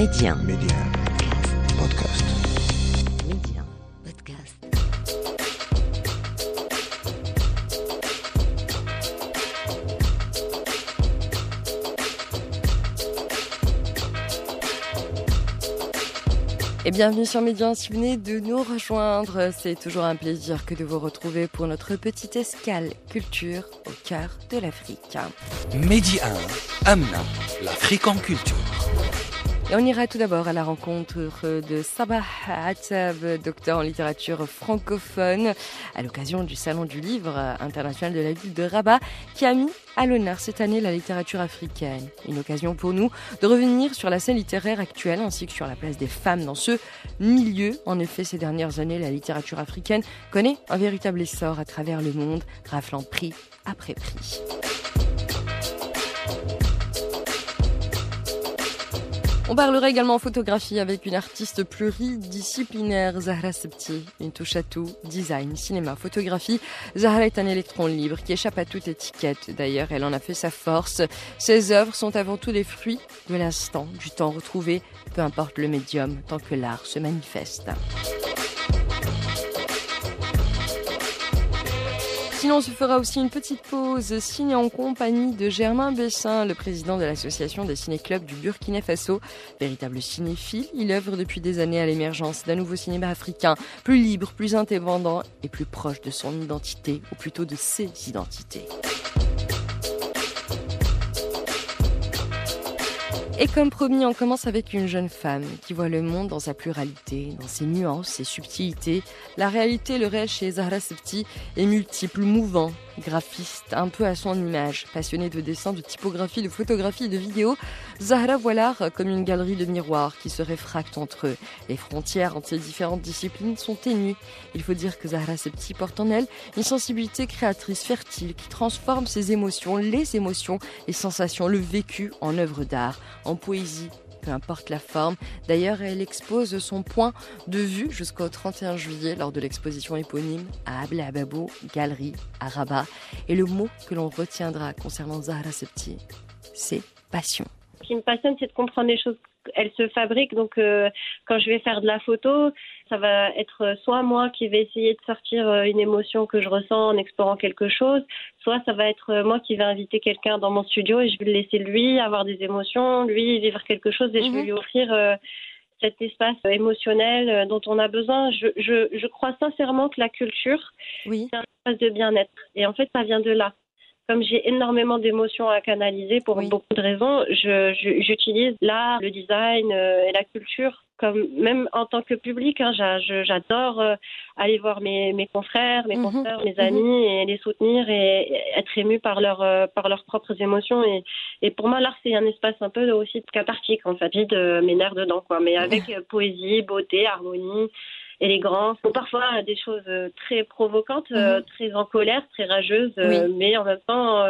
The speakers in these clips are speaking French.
Média. Média. Podcast. Média. Podcast. Et bienvenue sur Média. Si vous venez de nous rejoindre, c'est toujours un plaisir que de vous retrouver pour notre petite escale culture au cœur de l'Afrique. Mehdi 1, Amna, l'Afrique en culture. Et on ira tout d'abord à la rencontre de Sabah Attab, docteur en littérature francophone, à l'occasion du Salon du Livre international de la ville de Rabat, qui a mis à l'honneur cette année la littérature africaine. Une occasion pour nous de revenir sur la scène littéraire actuelle ainsi que sur la place des femmes dans ce milieu. En effet, ces dernières années, la littérature africaine connaît un véritable essor à travers le monde, raflant prix après prix. On parlera également photographie avec une artiste pluridisciplinaire, Zahra Septi, une touche à tout, design, cinéma, photographie. Zahra est un électron libre qui échappe à toute étiquette. D'ailleurs, elle en a fait sa force. Ses œuvres sont avant tout des fruits de l'instant, du temps retrouvé, peu importe le médium, tant que l'art se manifeste. Sinon, on se fera aussi une petite pause ciné en compagnie de Germain Bessin, le président de l'association des ciné-clubs du Burkina Faso. Véritable cinéphile, il œuvre depuis des années à l'émergence d'un nouveau cinéma africain, plus libre, plus indépendant et plus proche de son identité, ou plutôt de ses identités. Et comme promis, on commence avec une jeune femme qui voit le monde dans sa pluralité, dans ses nuances, ses subtilités. La réalité, le réel chez Zahra Septi est multiple, mouvant, graphiste, un peu à son image. Passionnée de dessin, de typographie, de photographie et de vidéo, Zahra voit l'art comme une galerie de miroirs qui se réfractent entre eux. Les frontières entre ces différentes disciplines sont ténues. Il faut dire que Zahra Septi porte en elle une sensibilité créatrice fertile qui transforme ses émotions, les émotions, les sensations, le vécu en œuvre d'art, en poésie, peu importe la forme. D'ailleurs, elle expose son point de vue jusqu'au 31 juillet lors de l'exposition éponyme à Abla Ababo, Galerie, à Rabat. Et le mot que l'on retiendra concernant Zahra Septi, c'est passion. Ce qui me passionne, c'est de comprendre les choses. Elles se fabriquent, donc euh, quand je vais faire de la photo, ça va être soit moi qui vais essayer de sortir euh, une émotion que je ressens en explorant quelque chose, soit ça va être euh, moi qui vais inviter quelqu'un dans mon studio et je vais le laisser lui avoir des émotions, lui vivre quelque chose et je vais Mhm. lui offrir euh, cet espace émotionnel dont on a besoin. Je, je, je crois sincèrement que la culture, Oui. c'est un espace de bien-être. Et en fait, ça vient de là. Comme j'ai énormément d'émotions à canaliser pour Oui. beaucoup de raisons, je- je- j'utilise l'art, le design euh, et la culture comme même en tant que public. hein, j'a- je- J'adore euh, aller voir mes, mes confrères, mes Mhm, consoeurs, mes mhm. amis et les soutenir et, et être ému par, leur, euh, par leurs propres émotions. Et, et pour moi, l'art, c'est un espace un peu aussi cathartique, en fait. J'ai de mes nerfs dedans, quoi. Mais avec poésie, beauté, harmonie élégance, ou parfois euh, des choses euh, très provocantes, euh, Mhm. très en colère, très rageuses, mais en même temps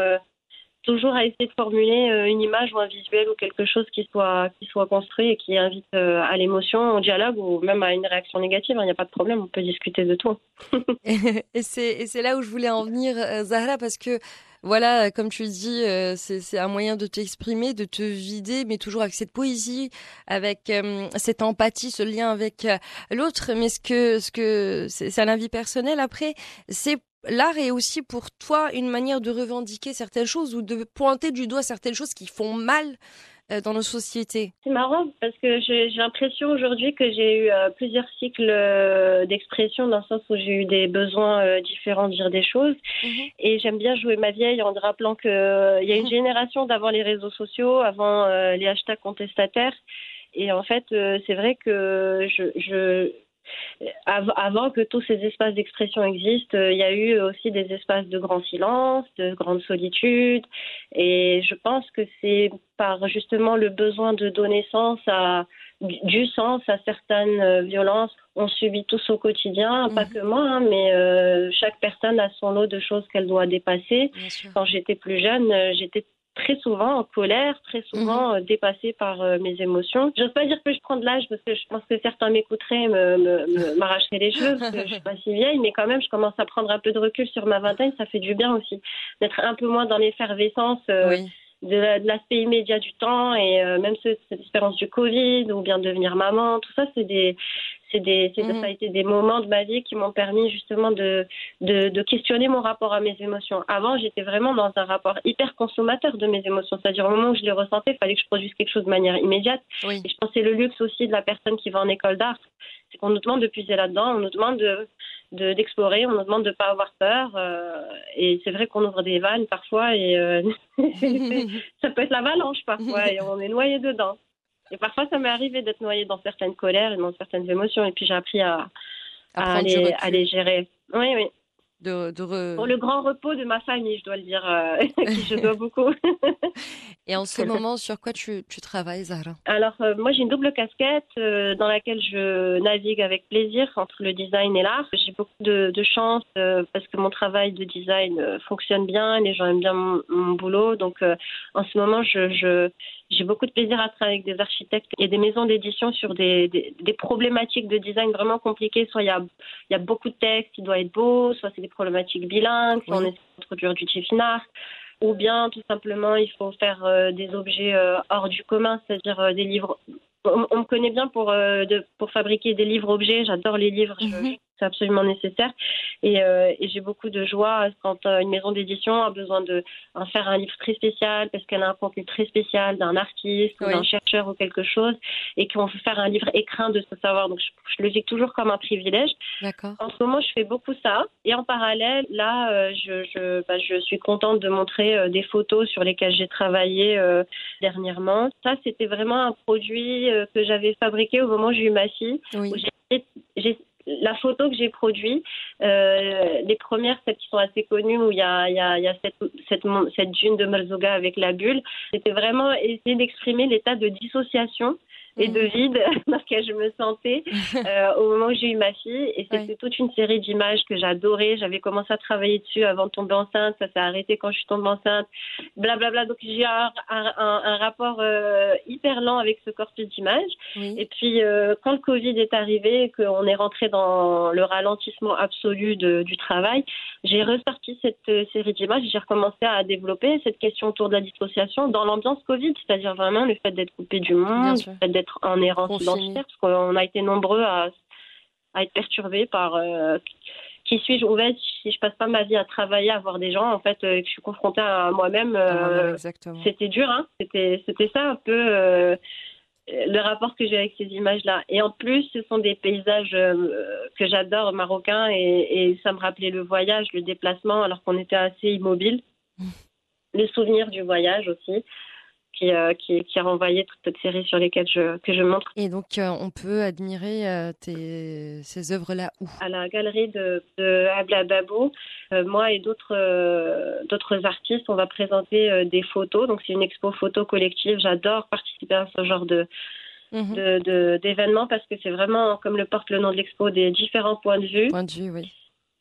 toujours à essayer de formuler une image ou un visuel ou quelque chose qui soit qui soit construit et qui invite à l'émotion, au dialogue ou même à une réaction négative. Il n'y a pas de problème, on peut discuter de tout. et c'est là où je voulais en venir, Zahra, parce que voilà, comme tu dis, euh, c'est un moyen de t'exprimer, de te vider, mais toujours avec cette poésie, avec euh, cette empathie, ce lien avec euh, l'autre. Mais ce que ce que c'est un avis personnel. Après, c'est L'art est aussi pour toi une manière de revendiquer certaines choses ou de pointer du doigt certaines choses qui font mal dans nos sociétés. C'est marrant parce que j'ai l'impression aujourd'hui que j'ai eu euh, plusieurs cycles euh, d'expression dans le sens où j'ai eu des besoins euh, différents de dire des choses. Et j'aime bien jouer ma vieille en rappelant qu'il y a une génération d'avant les réseaux sociaux, avant euh, les hashtags contestataires. Et en fait, euh, c'est vrai que je, avant que tous ces espaces d'expression existent, euh, il y a eu aussi des espaces de grand silence, de grande solitude. Et je pense que c'est par justement le besoin de donner sens à du sens à certaines euh, violences on subit tous au quotidien, pas Mhm. que moi, hein, mais euh, chaque personne a son lot de choses qu'elle doit dépasser. Quand j'étais plus jeune, j'étais très souvent en colère, très souvent euh, dépassée par euh, mes émotions. J'ose pas dire que je prends de l'âge parce que je pense que certains m'écouteraient, me- me- me- m'arracheraient les cheveux parce que je suis pas si vieille, mais quand même, je commence à prendre un peu de recul sur ma vingtaine. Ça fait du bien aussi d'être un peu moins dans l'effervescence. euh, Oui. De l'aspect immédiat du temps et même cette expérience du Covid ou bien devenir maman, tout ça, c'est des, c'est des, c'est, mhm. ça a été des moments de ma vie qui m'ont permis justement de, de, de, questionner mon rapport à mes émotions. Avant, j'étais vraiment dans un rapport hyper consommateur de mes émotions. C'est-à-dire au moment où je les ressentais, il fallait que je produise quelque chose de manière immédiate. Et je pensais le luxe aussi de la personne qui va en école d'art. C'est qu'on nous demande de puiser là-dedans, on nous demande de, de, d'explorer, on nous demande de ne pas avoir peur. Euh, et c'est vrai qu'on ouvre des vannes parfois et euh, ça peut être l'avalanche parfois et on est noyé dedans. Et parfois, ça m'est arrivé d'être noyée dans certaines colères et dans certaines émotions. Et puis, j'ai appris à, à, les, à, les, gérer. Oui, oui. De, Pour le grand repos de ma famille, je dois le dire, euh, qui je dois beaucoup. et en ce moment, sur quoi tu, tu travailles, Zahra Alors, euh, moi, j'ai une double casquette euh, dans laquelle je navigue avec plaisir entre le design et l'art. J'ai beaucoup de, de chance parce que mon travail de design fonctionne bien, les gens aiment bien mon, mon boulot. Donc, en ce moment, je, je j'ai beaucoup de plaisir à travailler avec des architectes et des maisons d'édition sur des, des, problématiques de design vraiment compliquées. Soit il y a, y a beaucoup de textes, il doit être beau, soit c'est des problématiques bilingues, soit on essaie d'introduire du chiffre art, ou bien tout simplement il faut faire euh, des objets euh, hors du commun, c'est-à-dire euh, des livres. On, me connaît bien pour, de, pour fabriquer des livres-objets, j'adore les livres, mhm c'est absolument nécessaire. Et, euh, et j'ai beaucoup de joie quand euh, une maison d'édition a besoin de faire un livre très spécial parce qu'elle a un contenu très spécial d'un artiste ou d'un chercheur ou quelque chose et qu'on veut faire un livre écrin de ce savoir. Donc je, le vis toujours comme un privilège. En ce moment, je fais beaucoup ça. Et en parallèle, là, euh, je, je, bah, je suis contente de montrer des photos sur lesquelles j'ai travaillé dernièrement. Ça, c'était vraiment un produit que j'avais fabriqué au moment où j'ai eu ma fille. Oui. J'ai la photo que j'ai produite, euh, les premières, celles qui sont assez connues, où il y a, cette, cette, dune de Merzoga avec la bulle, c'était vraiment essayer d'exprimer l'état de dissociation et de mm. vide dans lequel je me sentais euh, au moment où j'ai eu ma fille. Et c'était toute une série d'images que j'adorais. J'avais commencé à travailler dessus avant de tomber enceinte. Ça s'est arrêté quand je suis tombée enceinte. Blablabla. Bla, bla. Donc j'ai un, un, un, rapport euh, hyper lent avec ce corpus d'images. Et puis euh, quand le Covid est arrivé et qu'on est rentré dans le ralentissement absolu de, du travail, j'ai ressorti cette série d'images. J'ai recommencé à développer cette question autour de la dissociation dans l'ambiance Covid, c'est-à-dire vraiment le fait d'être coupé du monde, le fait d'être en errance identitaire, parce qu'on a été nombreux à, à être perturbés par euh, qui suis-je où vais si je passe pas ma vie à travailler, à voir des gens, en fait, euh, et que je suis confrontée à moi-même. Euh, c'était dur, hein. C'était, ça un peu le rapport que j'ai avec ces images-là. Et en plus, ce sont des paysages que j'adore, marocains, et, et, ça me rappelait le voyage, le déplacement, alors qu'on était assez immobile. Les souvenirs du voyage aussi qui, euh, qui, qui, a renvoyé toute cette série sur lesquelles je, que je montre. Et donc, euh, on peut admirer euh, tes, ces œuvres-là où? À la galerie de, de Abla Babou. moi et d'autres d'autres artistes, on va présenter des photos. Donc, c'est une expo photo collective. J'adore participer à ce genre de, de d'événements parce que c'est vraiment, comme le porte le nom de l'expo, des différents points de vue. Points de vue, oui.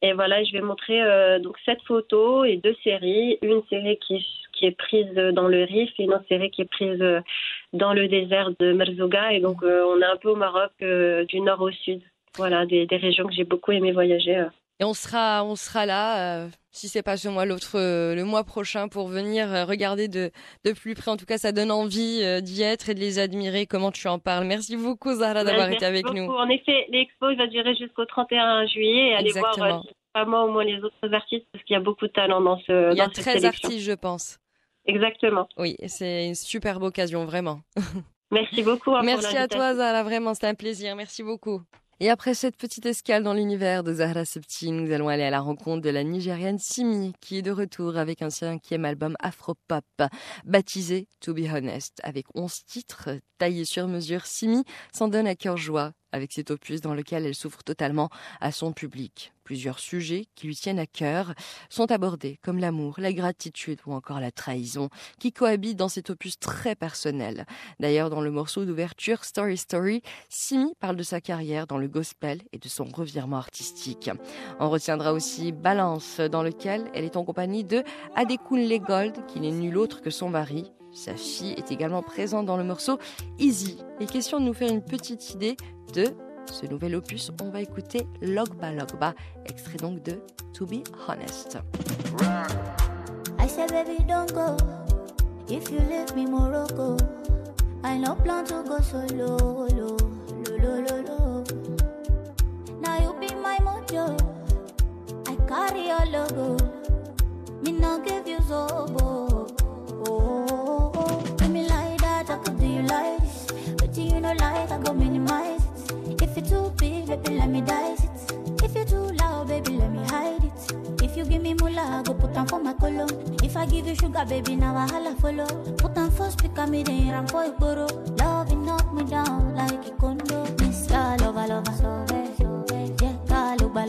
Et voilà, je vais montrer euh, donc cette photo et deux séries. Une série qui, qui est prise dans le Rif et une autre série qui est prise euh, dans le désert de Merzouga. Et donc, euh, on est un peu au Maroc du nord au sud. Voilà, des, des régions que j'ai beaucoup aimé voyager. Et on sera, on sera là, si c'est pas ce mois, l'autre, le mois prochain, pour venir regarder de, de plus près. En tout cas, ça donne envie d'y être et de les admirer. Comment tu en parles? Merci beaucoup, Zahra, d'avoir été avec nous. En effet, l'expo va durer jusqu'au 31 juillet. Et allez voir pas moi ou moi les autres artistes parce qu'il y a beaucoup de talent dans ce. Il y a 13 artistes, je pense. Exactement. Oui, c'est une superbe occasion, vraiment. Merci beaucoup. Hein, Merci à toi, Zahra, vraiment, c'était un plaisir. Merci beaucoup. Et après cette petite escale dans l'univers de Zahra Septi, nous allons aller à la rencontre de la Nigériane Simi, qui est de retour avec un cinquième album afro-pop, baptisé To Be Honest, avec 11 titres taillés sur mesure. Simi s'en donne à cœur joie avec cet opus dans lequel elle s'ouvre totalement à son public. Plusieurs sujets qui lui tiennent à cœur sont abordés, comme l'amour, la gratitude ou encore la trahison, qui cohabitent dans cet opus très personnel. D'ailleurs, dans le morceau d'ouverture Story Story, Simi parle de sa carrière dans le gospel et de son revirement artistique. On retiendra aussi Balance, dans lequel elle est en compagnie de Adekunle Gold, qui n'est nul autre que son mari, sa fille est également présente dans le morceau Easy. Et question de nous faire une petite idée de ce nouvel opus, on va écouter Logba Logba, extrait donc de To Be Honest. I baby, don't go. If you leave me Morocco, I plan to go solo. Lo, lo, lo, lo, lo. Now you be my mojo. I carry your logo. Me give you. You like this. But you know like I go minimize it. If it's too big, baby, let me dice it. If you too loud, baby, let me hide it. If you give me moolah, I go put on for my color. If I give you sugar, baby, now I holla follow. Put on first, pick me then ram for boro. Love, it knock me down like a condo. Miss ya, lover, lover, so bad, so bad. Yeah, call, lover,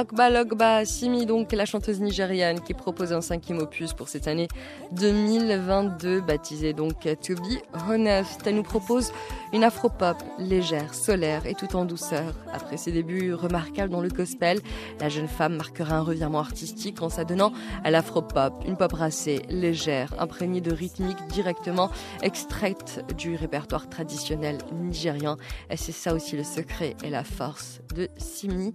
Lokba Lokba, Simi donc la chanteuse nigériane qui propose un cinquième opus pour cette année 2022 baptisée donc To Be Honest. Elle nous propose une afro-pop légère, solaire et tout en douceur. Après ses débuts remarquables dans le gospel, la jeune femme marquera un revirement artistique en s'adonnant à l'afro-pop, une pop racée, légère, imprégnée de rythmique directement extraite du répertoire traditionnel nigérian. Et c'est ça aussi le secret et la force de Simi.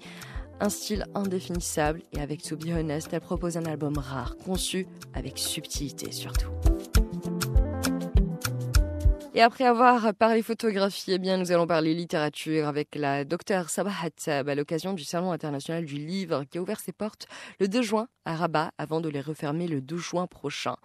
Un style indéfinissable et avec To Be Honest, elle propose un album rare, conçu avec subtilité surtout. Et après avoir parlé photographie, eh bien, nous allons parler littérature avec la docteure Sabah Hattab à l'occasion du Salon international du livre qui a ouvert ses portes le 2 juin à Rabat avant de les refermer le 12 juin prochain.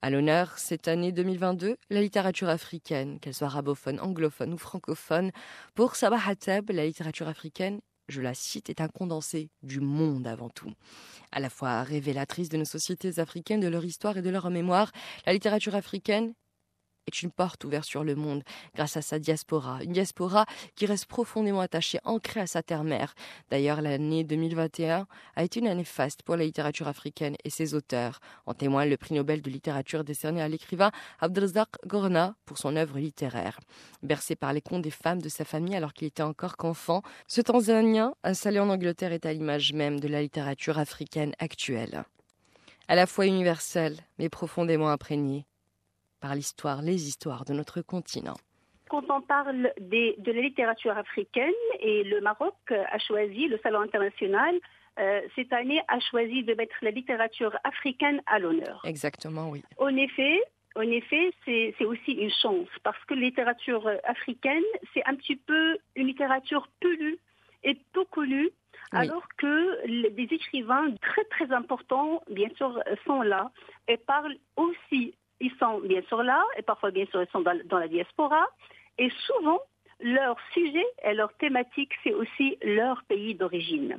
À l'honneur, cette année 2022, la littérature africaine, qu'elle soit arabophone, anglophone ou francophone. Pour Sabah Hattab, la littérature africaine je la cite, est un condensé du monde avant tout. À la fois révélatrice de nos sociétés africaines, de leur histoire et de leur mémoire, la littérature africaine est une porte ouverte sur le monde grâce à sa diaspora. Une diaspora qui reste profondément attachée, ancrée à sa terre-mère. D'ailleurs, l'année 2021 a été une année faste pour la littérature africaine et ses auteurs. En témoigne le prix Nobel de littérature décerné à l'écrivain Abdelrazak Gorna pour son œuvre littéraire. Bercé par les contes des femmes de sa famille alors qu'il était encore qu'enfant, ce Tanzanien, installé en Angleterre, est à l'image même de la littérature africaine actuelle. À la fois universelle, mais profondément imprégnée par l'histoire, les histoires de notre continent. Quand on parle des, de la littérature africaine, et le Maroc a choisi, le Salon international, euh, cette année a choisi de mettre la littérature africaine à l'honneur. Exactement, oui. En effet, en effet, c'est aussi une chance parce que la littérature africaine, c'est un petit peu une littérature peu lue et peu connue, oui. alors que des écrivains très très importants, bien sûr, sont là et parlent aussi ils sont bien sûr là, et parfois bien sûr ils sont dans, dans la diaspora, et souvent leur sujet et leur thématique, c'est aussi leur pays d'origine.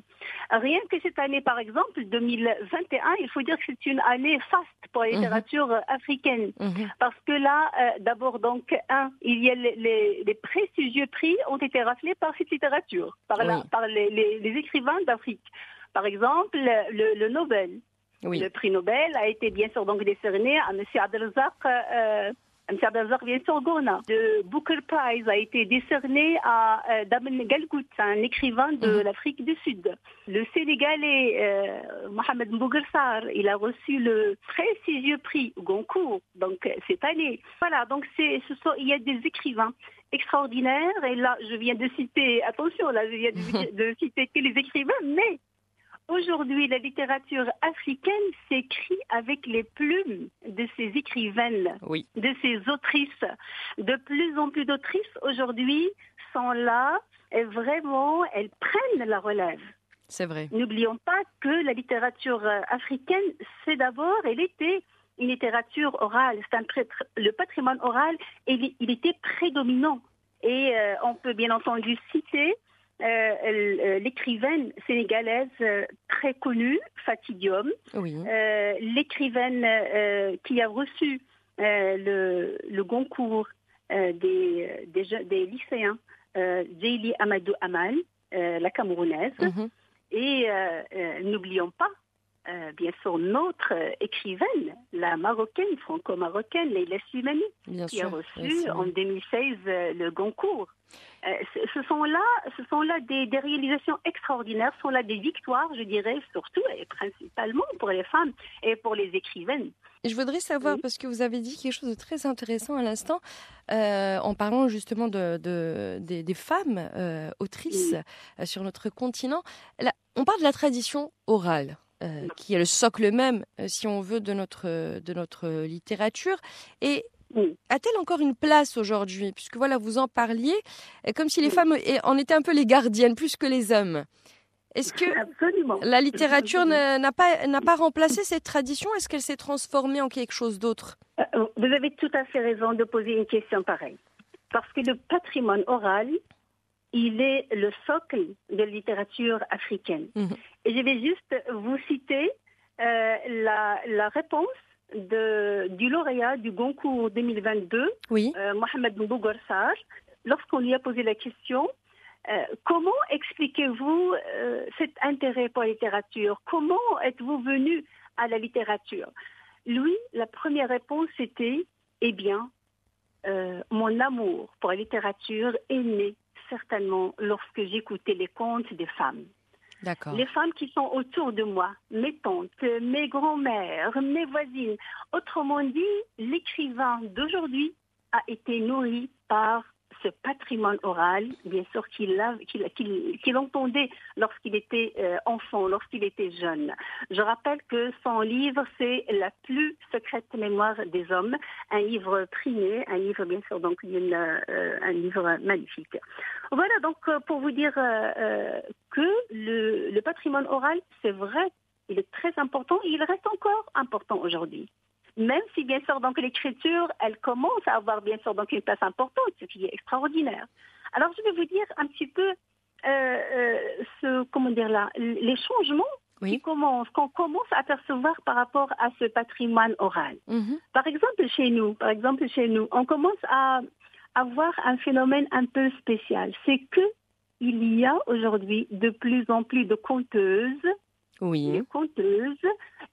Rien que cette année, par exemple, 2021, il faut dire que c'est une année faste pour la littérature mm -hmm. africaine. -hmm. Parce que là, euh, d'abord, donc, un, il y a les, les, les, prestigieux prix ont été raflés par cette littérature, par, oui. la, par les, les, écrivains d'Afrique. Par exemple, le, le Nobel. Oui. Le prix Nobel a été bien sûr donc décerné à M. Abdelzak, euh, M. Abdelzak bien sûr Gourna. Le Booker Prize a été décerné à euh, Damen Galgout, un écrivain de mm -hmm. l'Afrique du Sud. Le Sénégalais euh, Mohamed Mbougersar, il a reçu le prestigieux prix Goncourt, donc cette année. Voilà, donc c'est, ce sont, il y a des écrivains extraordinaire. Et là, je viens de citer, attention, là, je viens de, de citer que les écrivains, mais Aujourd'hui, la littérature africaine s'écrit avec les plumes de ces écrivaines, Oui. de ces autrices. De plus en plus d'autrices aujourd'hui sont là et vraiment, elles prennent la relève. C'est vrai. N'oublions pas que la littérature africaine, c'est d'abord, elle était une littérature orale. C'est un le patrimoine oral, il, il était prédominant. Et euh, on peut bien entendu citer euh, euh, l'écrivaine sénégalaise euh, très connue, Fatih Diom, Oui. euh, l'écrivaine euh, qui a reçu le, le Goncourt des, des, lycéens, euh, Amadou Amal, la Camerounaise. Mhm. Et n'oublions pas, euh, bien sûr, notre euh, écrivaine, la marocaine, franco-marocaine, Leila Slimani, qui a reçu en vrai. 2016 euh, le Goncourt. Euh, ce, sont là, ce sont là des, des réalisations extraordinaires, ce sont là des victoires, je dirais, surtout et principalement pour les femmes et pour les écrivaines. Je voudrais savoir, Oui. parce que vous avez dit quelque chose de très intéressant à l'instant, euh, en parlant justement de, de- des, des femmes euh, autrices sur notre continent. Là, on parle de la tradition orale. Euh, qui est le socle même, euh, si on veut, de notre, de notre littérature. Et Oui. a-t-elle encore une place aujourd'hui? Puisque voilà, vous en parliez, euh, comme si les Oui. femmes en étaient un peu les gardiennes, plus que les hommes. Est-ce que Absolument. la littérature n'a pas, n'a pas remplacé cette tradition? Est-ce qu'elle s'est transformée en quelque chose d'autre? Euh, Vous avez tout à fait raison de poser une question pareille. Parce que le patrimoine oral, il est le socle de littérature africaine. Mhm. Et je vais juste vous citer euh, la, la réponse de, du lauréat du Goncourt 2022, Oui. euh, Mohamed lorsqu'on lui a posé la question euh, comment expliquez-vous euh, cet intérêt pour la littérature? Comment êtes-vous venu à la littérature? Lui, la première réponse était Eh bien, euh, mon amour pour la littérature est né certainement lorsque j'écoutais les contes des femmes. Les femmes qui sont autour de moi, mes tantes, mes grands-mères, mes voisines. Autrement dit, l'écrivain d'aujourd'hui a été nourri par ce patrimoine oral, bien sûr qu'il entendait lorsqu'il était euh, enfant, lorsqu'il était jeune. Je rappelle que son livre, c'est La plus secrète mémoire des hommes, un livre primé, un livre bien sûr donc euh, un livre magnifique. Voilà donc euh, pour vous dire que le, le patrimoine oral, c'est vrai, il est très important et il reste encore important aujourd'hui. Même si bien sûr donc l'écriture, elle commence à avoir bien sûr donc une place importante, ce qui est extraordinaire. Alors je vais vous dire un petit peu euh, euh, ce comment dire là, les changements Oui. qui commencent, qu'on commence à percevoir par rapport à ce patrimoine oral. Mhm. Par exemple, chez nous, par exemple, chez nous, on commence à avoir un phénomène un peu spécial. C'est que il y a aujourd'hui de plus en plus de conteuses, Oui. des conteuses,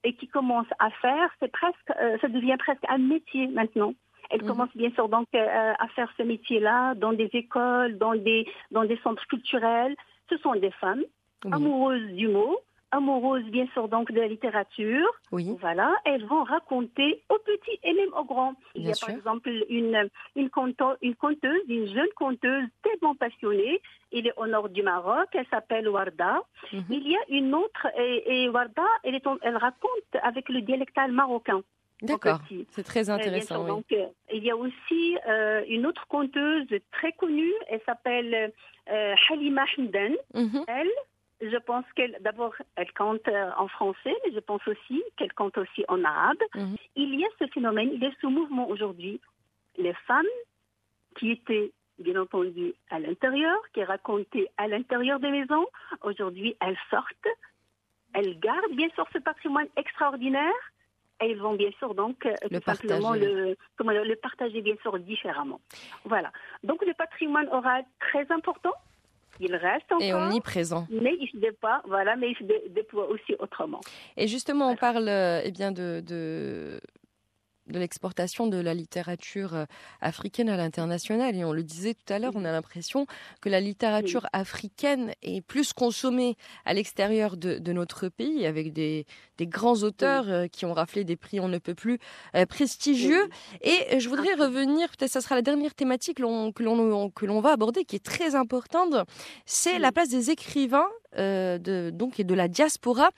et qui commencent à faire, c'est presque, euh, ça devient presque un métier maintenant. Elles Mhm. commencent bien sûr donc euh, à faire ce métier-là dans des écoles, dans des dans des centres culturels. Ce sont des femmes Oui. amoureuses du mot, amoureuses bien sûr donc de la littérature. Oui. Voilà, elles vont raconter aux petits et même aux grands. Il Bien y a sûr. par exemple une, une, conto- une conteuse, une jeune conteuse tellement passionnée. Elle est au nord du Maroc, elle s'appelle Warda. Mhm. Il y a une autre, et, et Warda, elle, est en- elle raconte avec le dialectal marocain. D'accord. C'est très Euh, sûr, intéressant. oui. donc, euh, il y a aussi euh, une autre conteuse très connue, elle s'appelle euh, Halima Hamdan. Mhm. Elle, je pense qu'elle, d'abord, elle compte euh, en français, mais je pense aussi qu'elle compte aussi en arabe. Mhm. Il y a ce phénomène, il y a ce mouvement aujourd'hui. Les femmes qui étaient, bien entendu, à l'intérieur, qui racontaient à l'intérieur des maisons, aujourd'hui, elles sortent, elles gardent bien sûr ce patrimoine extraordinaire. Et ils vont bien sûr donc euh, Le tout simplement partager. le, comment le partager bien sûr différemment. Voilà. Donc le patrimoine oral très important. Il reste encore. Et omniprésent. Mais il se déploie, voilà, mais il se dé- déploie aussi autrement. Et justement, on parle euh, eh bien de, de, de l'exportation de la littérature euh, africaine à l'international. Et on le disait tout à l'heure, on a l'impression que la littérature africaine est plus consommée à l'extérieur de, notre pays, avec des, grands auteurs euh, qui ont raflé des prix on ne peut plus prestigieux. Et je voudrais revenir, peut-être ça sera la dernière thématique que l'on va aborder, qui est très importante, c'est la place des écrivains euh, de, donc, et de la diaspora.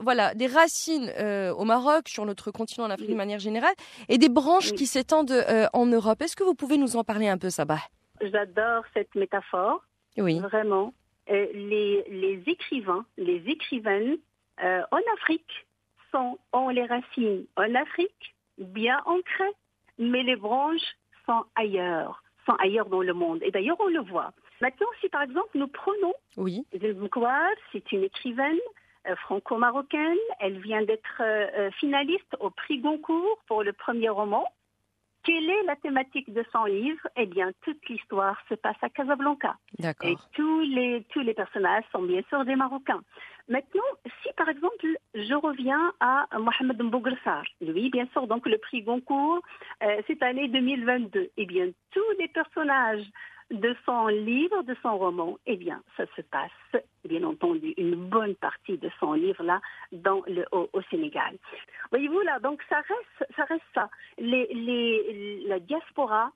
Voilà, des racines euh, au Maroc, sur notre continent, en Afrique de manière générale, et des branches qui s'étendent euh, en Europe. Est-ce que vous pouvez nous en parler un peu, Sabah? J'adore cette métaphore. Oui. Vraiment. Les, les, écrivains, les écrivaines en Afrique sont, ont les racines en Afrique, bien ancrées, mais les branches sont ailleurs, sont ailleurs dans le monde. Et d'ailleurs, on le voit. Maintenant, si par exemple nous prenons oui. c'est une écrivaine euh, franco-marocaine. Elle vient d'être euh, euh, finaliste au prix Goncourt pour le premier roman. Quelle est la thématique de son livre? Eh bien, toute l'histoire se passe à Casablanca. Et tous les, tous les personnages sont bien sûr des Marocains. Maintenant, si par exemple, je reviens à Mohamed Mbougressar, lui, bien sûr, donc le prix Goncourt cette année 2022, eh bien, tous les personnages de son livre, de son roman, eh bien, ça se passe, bien entendu, une bonne partie de son livre-là dans le, au, Sénégal. Voyez-vous, là, donc ça reste ça. Reste ça. Les, les, la diaspora,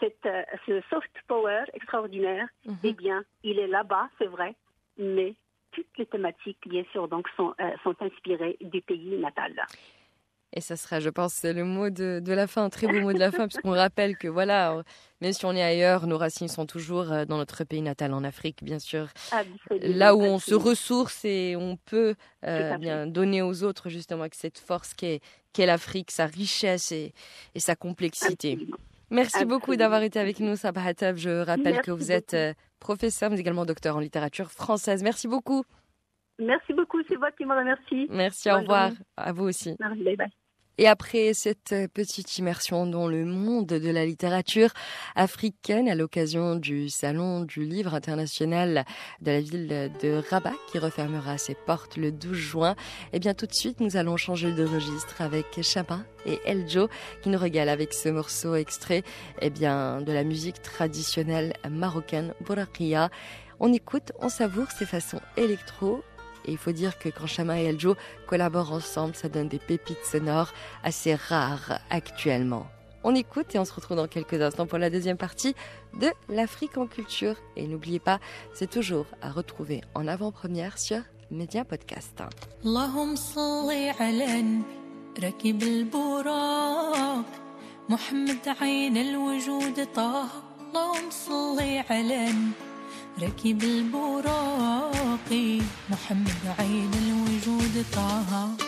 cette, euh, ce soft power extraordinaire, mhm. eh bien, il est là-bas, c'est vrai, mais toutes les thématiques, bien sûr, donc, sont, euh, sont inspirées du pays natal. Et ça sera, je pense, le mot de, de, la fin, un très beau mot de la fin, puisqu'on rappelle que voilà, même si on est ailleurs, nos racines sont toujours euh, dans notre pays natal, en Afrique, bien sûr. Là où on se ressource et on peut euh, bien donner aux autres, justement, avec cette force qu'est qu l'Afrique, sa richesse et, et sa complexité. Merci beaucoup d'avoir été avec nous, Sabah. Je rappelle que vous êtes euh, professeur, mais également docteur en littérature française. Merci beaucoup. Merci beaucoup, c'est moi qui m'en remercie. Merci, au revoir. À vous aussi. Et après cette petite immersion dans le monde de la littérature africaine à l'occasion du Salon du Livre international de la ville de Rabat qui refermera ses portes le 12 juin, eh bien tout de suite nous allons changer de registre avec Chapin et Eljo qui nous régale avec ce morceau extrait eh bien, de la musique traditionnelle marocaine Bourakia. On écoute, on savoure ces façons électro et il faut dire que quand Shama et Eljo collaborent ensemble, ça donne des pépites sonores assez rares actuellement. On écoute et on se retrouve dans quelques instants pour la deuxième partie de l'Afrique en culture. Et n'oubliez pas, c'est toujours à retrouver en avant-première sur Média Podcast. ركب البراقي محمد عين الوجود طه.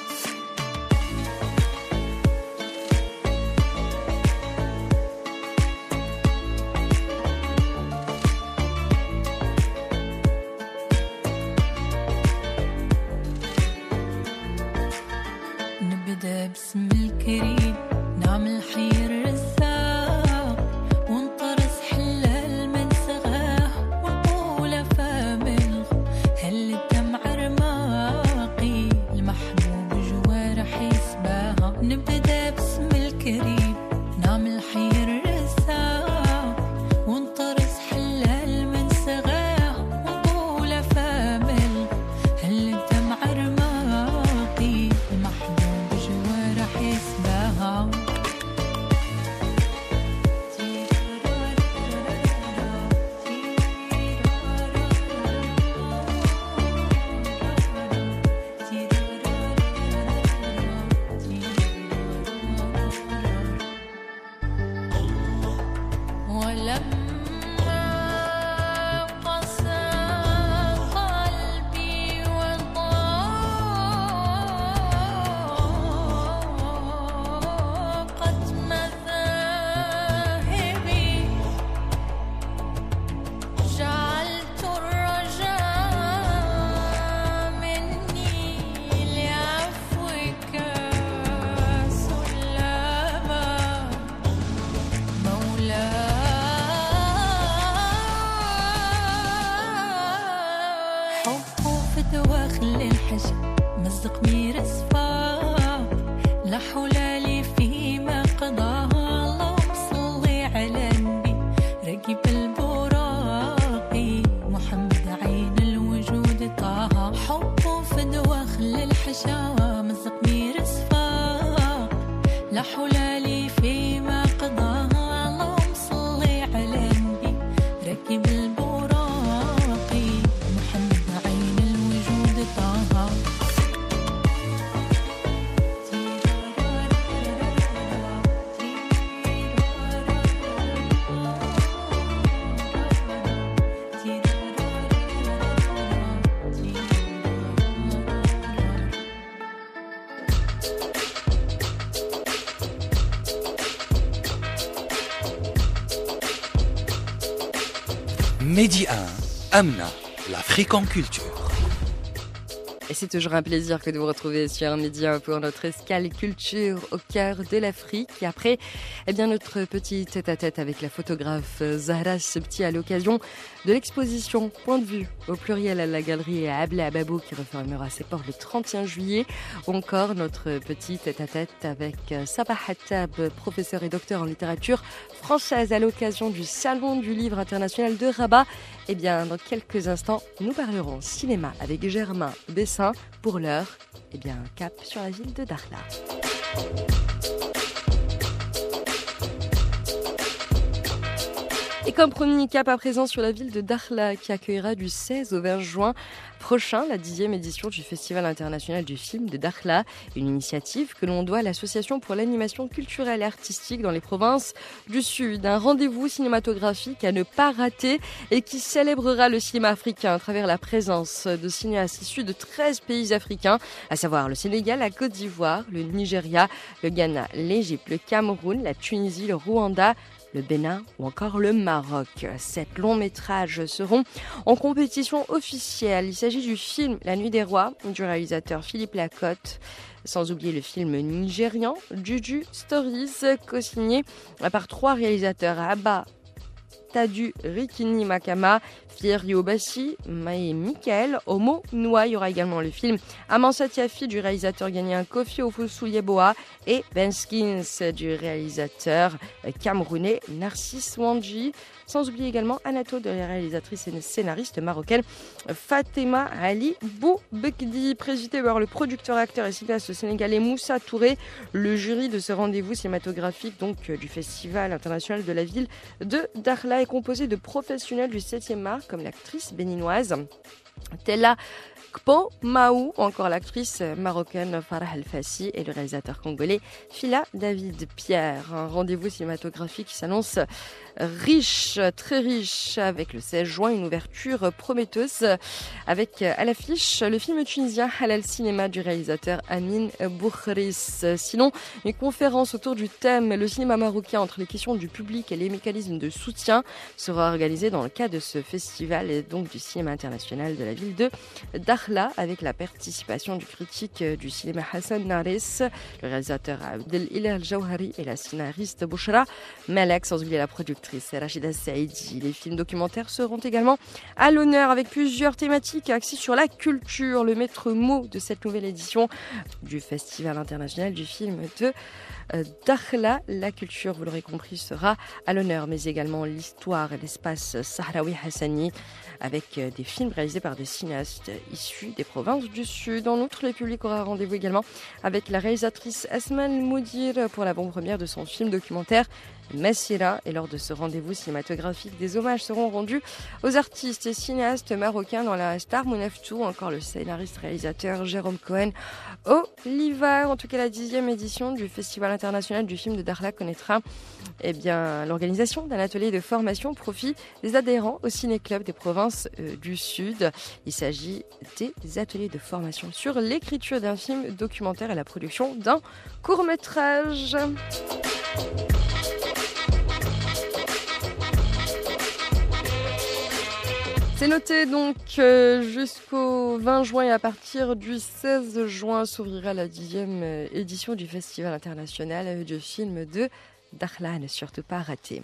Mehdi 1, Amna, l'Afrique en culture. Et c'est toujours un plaisir que de vous retrouver sur Média pour notre escale culture au cœur de l'Afrique. Et après, eh bien, notre petit tête-à-tête avec la photographe Zahra Septi à l'occasion de l'exposition Point de vue au pluriel à la galerie Abla Ababo qui refermera ses portes le 31 juillet. Ou encore notre petit tête-à-tête avec Sabah Hattab, professeur et docteur en littérature française à l'occasion du Salon du Livre International de Rabat. Eh bien, dans quelques instants, nous parlerons cinéma avec Germain Bessin. Pour l'heure, eh bien, cap sur la ville de Dakhla. Et comme promis, cap à présent sur la ville de Dakhla qui accueillera du 16 au 20 juin prochain la dixième édition du Festival international du film de Dakhla, une initiative que l'on doit à l'Association pour l'animation culturelle et artistique dans les provinces du Sud. Un rendez-vous cinématographique à ne pas rater et qui célébrera le cinéma africain à travers la présence de cinéastes issus de 13 pays africains, à savoir le Sénégal, la Côte d'Ivoire, le Nigeria, le Ghana, l'Égypte, le Cameroun, la Tunisie, le Rwanda, le Bénin ou encore le Maroc. Sept longs métrages seront en compétition officielle. Il s'agit du film La Nuit des Rois du réalisateur Philippe Lacotte. Sans oublier le film nigérian Juju Stories, co-signé par trois réalisateurs Abba Tadu Rikini Makama, Pierre Yobassi, Mae Michael, Homo Noa. Il y aura également le film Amansa Tiafi du réalisateur ghanéen Kofi Ofusu Yeboah et Ben Skins du réalisateur camerounais Narcisse Wanji. Sans oublier également Anato de la réalisatrice et scénariste marocaine Fatema Ali Boubekdi, présidé par le producteur, acteur et cinéaste sénégalais Moussa Touré. Le jury de ce rendez-vous cinématographique donc du Festival international de la ville de Dakhla est composé de professionnels du 7e art comme l'actrice béninoise Tella Kpo Maou, ou encore l'actrice marocaine Farah El Fassi et le réalisateur congolais Phila David Pierre. Un rendez-vous cinématographique qui s'annonce riche, très riche, avec le 16 juin une ouverture prometteuse avec à l'affiche le film tunisien Halal Cinéma du réalisateur Amin Boukhris. Sinon, une conférence autour du thème le cinéma marocain entre les questions du public et les mécanismes de soutien sera organisée dans le cadre de ce festival et donc du cinéma international de la ville de Dakhla avec la participation du critique du cinéma Hassan Naris, le réalisateur Abdel Ilal Jawhari et la scénariste Bouchra Malek, sans oublier la productrice Rachida Saidi. Les films documentaires seront également à l'honneur avec plusieurs thématiques axées sur la culture, le maître mot de cette nouvelle édition du Festival international du film de Dakhla. La culture, vous l'aurez compris, sera à l'honneur, mais également l'histoire et l'espace Sahraoui Hassani avec des films réalisés par des cinéastes issus des provinces du Sud. En outre, le public aura rendez-vous également avec la réalisatrice Asman Moudir pour la bonne première de son film documentaire Massira. Et lors de ce rendez-vous cinématographique, des hommages seront rendus aux artistes et cinéastes marocains dans la Star Mounaftou, encore le scénariste réalisateur Jérôme Cohen Oliver. En tout cas, la dixième édition du Festival international du film de Dakhla connaîtra eh bien, l'organisation d'un atelier de formation au profit des adhérents au ciné-club des provinces euh, du Sud. Il s'agit des ateliers de formation sur l'écriture d'un film documentaire et la production d'un court-métrage. C'est noté donc euh, jusqu'au 20 juin et à partir du 16 juin s'ouvrira la dixième euh, édition du Festival international du film de Dakhla, ne surtout pas rater.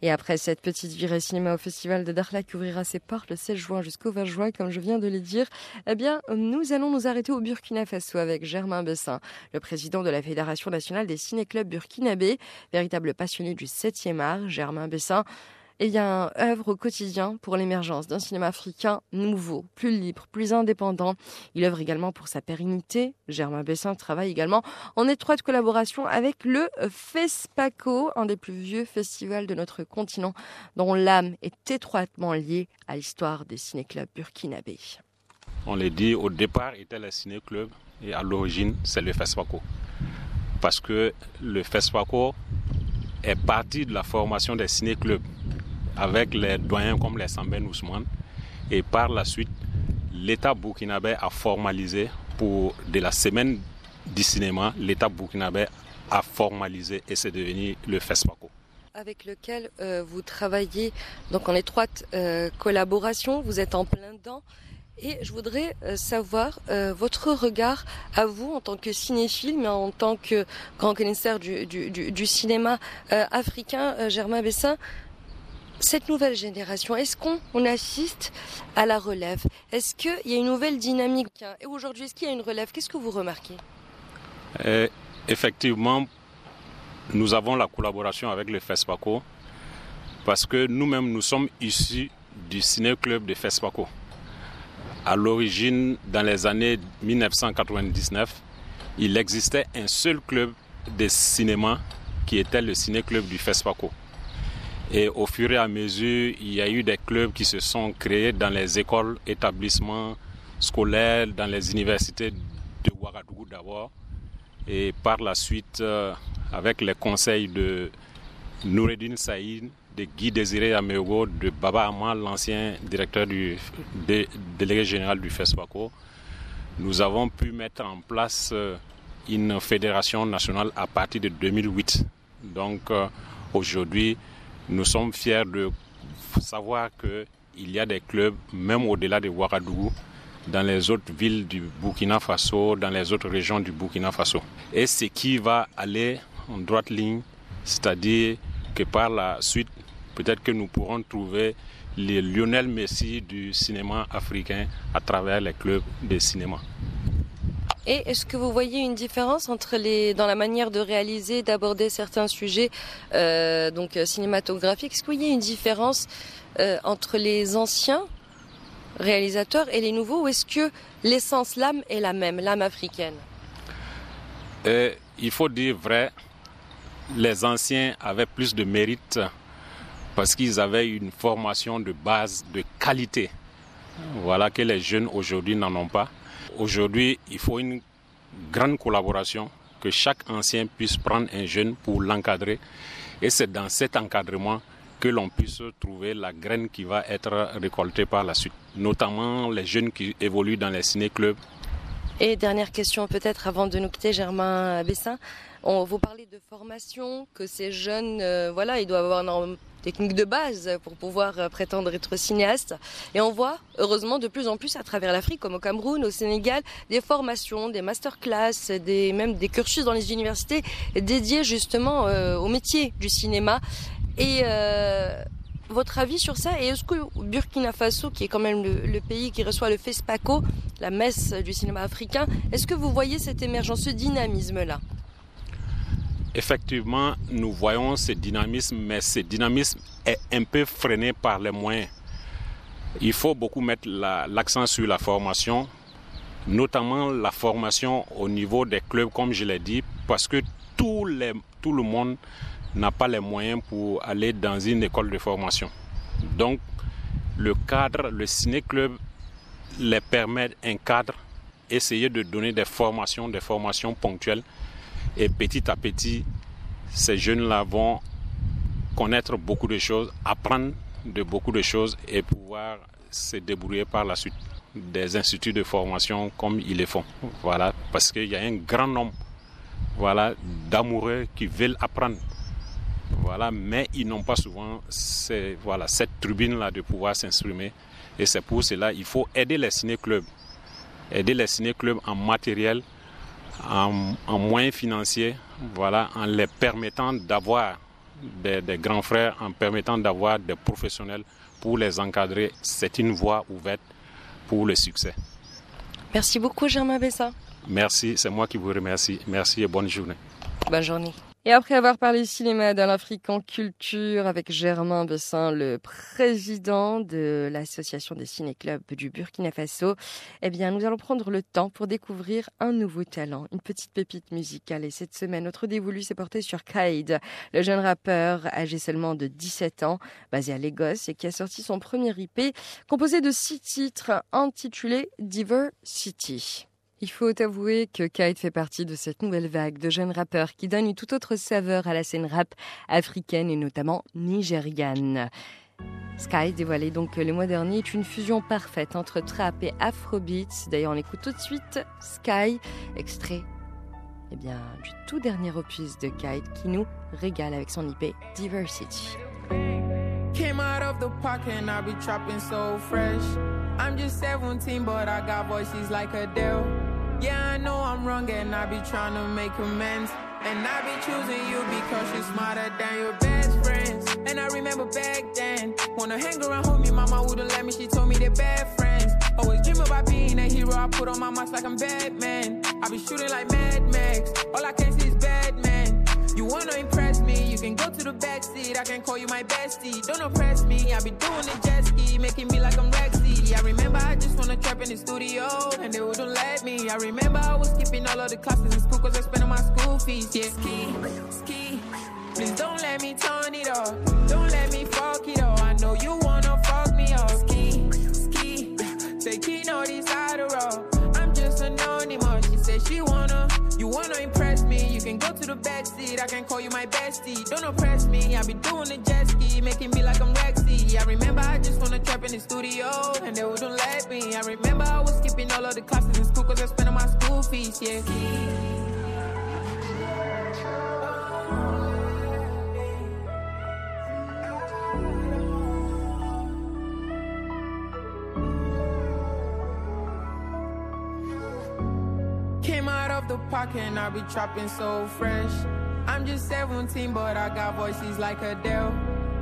Et après cette petite virée cinéma au Festival de Dakhla qui ouvrira ses portes le 16 juin jusqu'au 20 juin, comme je viens de le dire, eh bien, nous allons nous arrêter au Burkina Faso avec Germain Bessin, le président de la Fédération nationale des ciné-clubs burkinabés, véritable passionné du 7e art. Germain Bessin il y a un œuvre au quotidien pour l'émergence d'un cinéma africain nouveau, plus libre, plus indépendant. Il œuvre également pour sa pérennité. Germain Bessin travaille également en étroite collaboration avec le FESPACO, un des plus vieux festivals de notre continent, dont l'âme est étroitement liée à l'histoire des ciné-clubs burkinabés. On l'a dit, au départ était le ciné-club et à l'origine c'est le FESPACO. Parce que le FESPACO est parti de la formation des ciné-clubs avec les doyens comme les Samben Ousmane. Et par la suite, l'État burkinabé a formalisé pour de la semaine du cinéma, l'État burkinabé a formalisé et c'est devenu le FESPACO. Avec lequel euh, vous travaillez donc en étroite euh, collaboration, vous êtes en plein dedans. Et je voudrais euh, savoir votre regard à vous en tant que cinéphile, mais en tant que grand connaisseur du, du, cinéma africain, Germain Bessin. Cette nouvelle génération, est-ce qu'on on assiste à la relève? Est-ce qu'il y a une nouvelle dynamique? Et aujourd'hui, est-ce qu'il y a une relève? Qu'est-ce que vous remarquez? Euh, Effectivement, nous avons la collaboration avec le FESPACO parce que nous-mêmes, nous sommes issus du ciné-club de FESPACO. À l'origine, dans les années 1999, il existait un seul club de cinéma qui était le ciné-club du FESPACO. Et au fur et à mesure, il y a eu des clubs qui se sont créés dans les écoles, établissements scolaires, dans les universités de Ouagadougou d'abord. Et par la suite, euh, avec les conseils de Noureddin Saïd, de Guy Désiré Améogo, de Baba Amal, l'ancien directeur du dé- délégué général du FESPACO, nous avons pu mettre en place euh, une fédération nationale à partir de 2008. Donc euh, aujourd'hui, nous sommes fiers de savoir qu'il y a des clubs, même au-delà de Ouagadougou, dans les autres villes du Burkina Faso, dans les autres régions du Burkina Faso. Et ce qui va aller en droite ligne, c'est-à-dire que par la suite, peut-être que nous pourrons trouver les Lionel Messi du cinéma africain à travers les clubs de cinéma. Et est-ce que vous voyez une différence entre les dans la manière de réaliser, d'aborder certains sujets euh, donc euh, cinématographiques? Est-ce qu'il y a une différence euh, entre les anciens réalisateurs et les nouveaux, ou est-ce que l'essence, l'âme est la même, l'âme africaine? Il faut dire vrai, les anciens avaient plus de mérite parce qu'ils avaient une formation de base de qualité. Voilà que les jeunes aujourd'hui n'en ont pas. Aujourd'hui, il faut une grande collaboration, que chaque ancien puisse prendre un jeune pour l'encadrer. Et c'est dans cet encadrement que l'on puisse trouver la graine qui va être récoltée par la suite. Notamment les jeunes qui évoluent dans les ciné-clubs. Et dernière question peut-être avant de nous quitter, Germain Bessin. On vous parlez de formation, que ces jeunes, euh, voilà, ils doivent avoir une technique de base pour pouvoir euh, prétendre être cinéaste. Et on voit, heureusement, de plus en plus à travers l'Afrique, comme au Cameroun, au Sénégal, des formations, des masterclass, des, même des cursus dans les universités dédiés justement euh, au métier du cinéma. Et euh, votre avis sur ça Et est-ce que Burkina Faso, qui est quand même le, le, pays qui reçoit le FESPACO, la messe du cinéma africain, est-ce que vous voyez cette émergence, ce dynamisme-là? Effectivement, nous voyons ce dynamisme, mais ce dynamisme est un peu freiné par les moyens. Il faut beaucoup mettre l'accent la, sur la formation, notamment la formation au niveau des clubs, comme je l'ai dit, parce que tout, tout le monde n'a pas les moyens pour aller dans une école de formation. Donc, le cadre, le ciné-club les permet un cadre, essayer de donner des formations, des formations ponctuelles. Et petit à petit, ces jeunes-là vont connaître beaucoup de choses, apprendre de beaucoup de choses et pouvoir se débrouiller par la suite des instituts de formation comme ils le font. Voilà, parce qu'il y a un grand nombre voilà, d'amoureux qui veulent apprendre. Voilà, mais ils n'ont pas souvent ces, voilà, cette tribune-là de pouvoir s'instrumer. Et c'est pour cela qu'il faut aider les ciné-clubs. Aider les ciné-clubs en matériel, en, en, moyens financiers, voilà, en les permettant d'avoir des, des, grands frères, en permettant d'avoir des professionnels pour les encadrer. C'est une voie ouverte pour le succès. Merci beaucoup, Germain Bessa. Merci, c'est moi qui vous remercie. Merci et bonne journée. Bonne journée. Et après avoir parlé cinéma dans l'Afrique en culture avec Germain Bessin, le président de l'association des ciné-clubs du Burkina Faso, eh bien, nous allons prendre le temps pour découvrir un nouveau talent, une petite pépite musicale. Et cette semaine, notre dévolu s'est porté sur Kaid, le jeune rappeur âgé seulement de 17 ans, basé à Lagos et qui a sorti son premier IP composé de six titres intitulés Diversity. Il faut avouer que Kite fait partie de cette nouvelle vague de jeunes rappeurs qui donnent une toute autre saveur à la scène rap africaine et notamment nigériane. Sky, dévoilé donc le mois dernier, est une fusion parfaite entre trap et afrobeats. D'ailleurs, on écoute tout de suite Sky, extrait eh bien, du tout dernier opus de Kite qui nous régale avec son IP Diversity. Came out of the I be trapping so fresh. I'm just 17, but I got voices like. Yeah, I know I'm wrong and I be trying to make amends. And I be choosing you because you're smarter than your best friends. And I remember back then, wanna hang around homie, mama wouldn't let me, she told me they're bad friends. Always dream about being a hero, I put on my mask like I'm Batman. I be shooting like Mad Max, all I can see is bad man. You wanna impress go to the backseat, I can call you my bestie. Don't oppress me, I be doing the jet ski, making me like I'm Rexy. I remember I just wanna trap in the studio, and they wouldn't let me. I remember I was skipping all of the classes in school cause I spent on my school fees. Yeah, I can call you my bestie. Don't oppress me, I be doing the jet ski, making me like I'm Rexy. I remember I just wanna trap in the studio, and they wouldn't let me. I remember I was skipping all of the classes in school cause I spent on my school fees, yeah. Came out of the pocket and I be trapping so fresh. I'm just 17, but I got voices like Adele.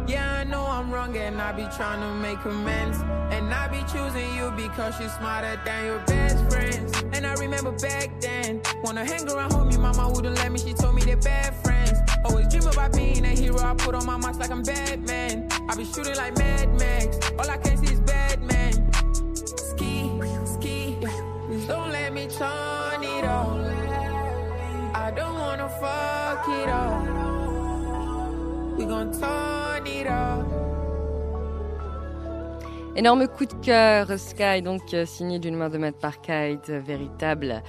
Yeah, I know I'm wrong and I be trying to make amends. And I be choosing you because you're smarter than your best friends. And I remember back then, wanna hang around homie, mama wouldn't let me, she told me they're bad friends. Always dream about being a hero, I put on my mask like I'm Batman. I be shooting like Mad Max, all I can see I don't wanna fuck it up. We gon' turn it off. Énorme coup de cœur, Sky, donc euh, signé d'une main de maître par Kite, euh, véritable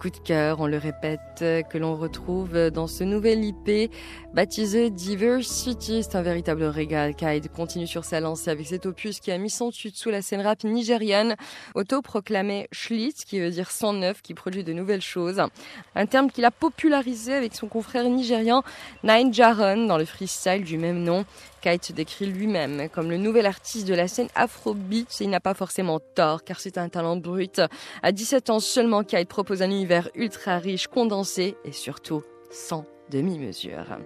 coup de cœur, on le répète, euh, que l'on retrouve dans ce nouvel IP baptisé Diversity. C'est un véritable régal. Kite continue sur sa lancée avec cet opus qui a mis son dessus sous la scène rap nigériane, autoproclamé Schlitz, qui veut dire 109, qui produit de nouvelles choses. Un terme qu'il a popularisé avec son confrère nigérian Nine Jaron dans le freestyle du même nom. Kite se décrit lui-même comme le nouvel artiste de la scène Afrobeat et il n'a pas forcément tort car c'est un talent brut. À 17 ans seulement, Kite propose un univers ultra riche, condensé et surtout sans demi-mesure.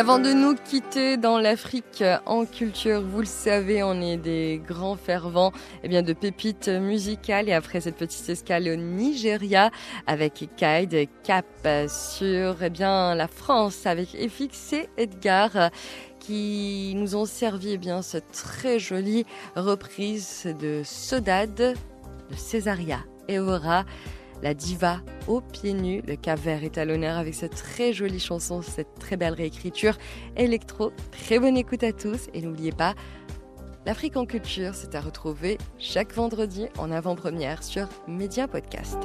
Avant de nous quitter dans l'Afrique en culture, vous le savez, on est des grands fervents eh bien, de pépites musicales. Et après cette petite escale au Nigeria avec Kaid, cap sur eh bien, la France avec FX et Edgar qui nous ont servi eh bien, cette très jolie reprise de Sodade de Césaria Evora la diva aux pieds nus. Le Cap Vert est à l'honneur avec cette très jolie chanson, cette très belle réécriture électro. Très bonne écoute à tous et n'oubliez pas, l'Afrique en culture, c'est à retrouver chaque vendredi en avant-première sur Média Podcast.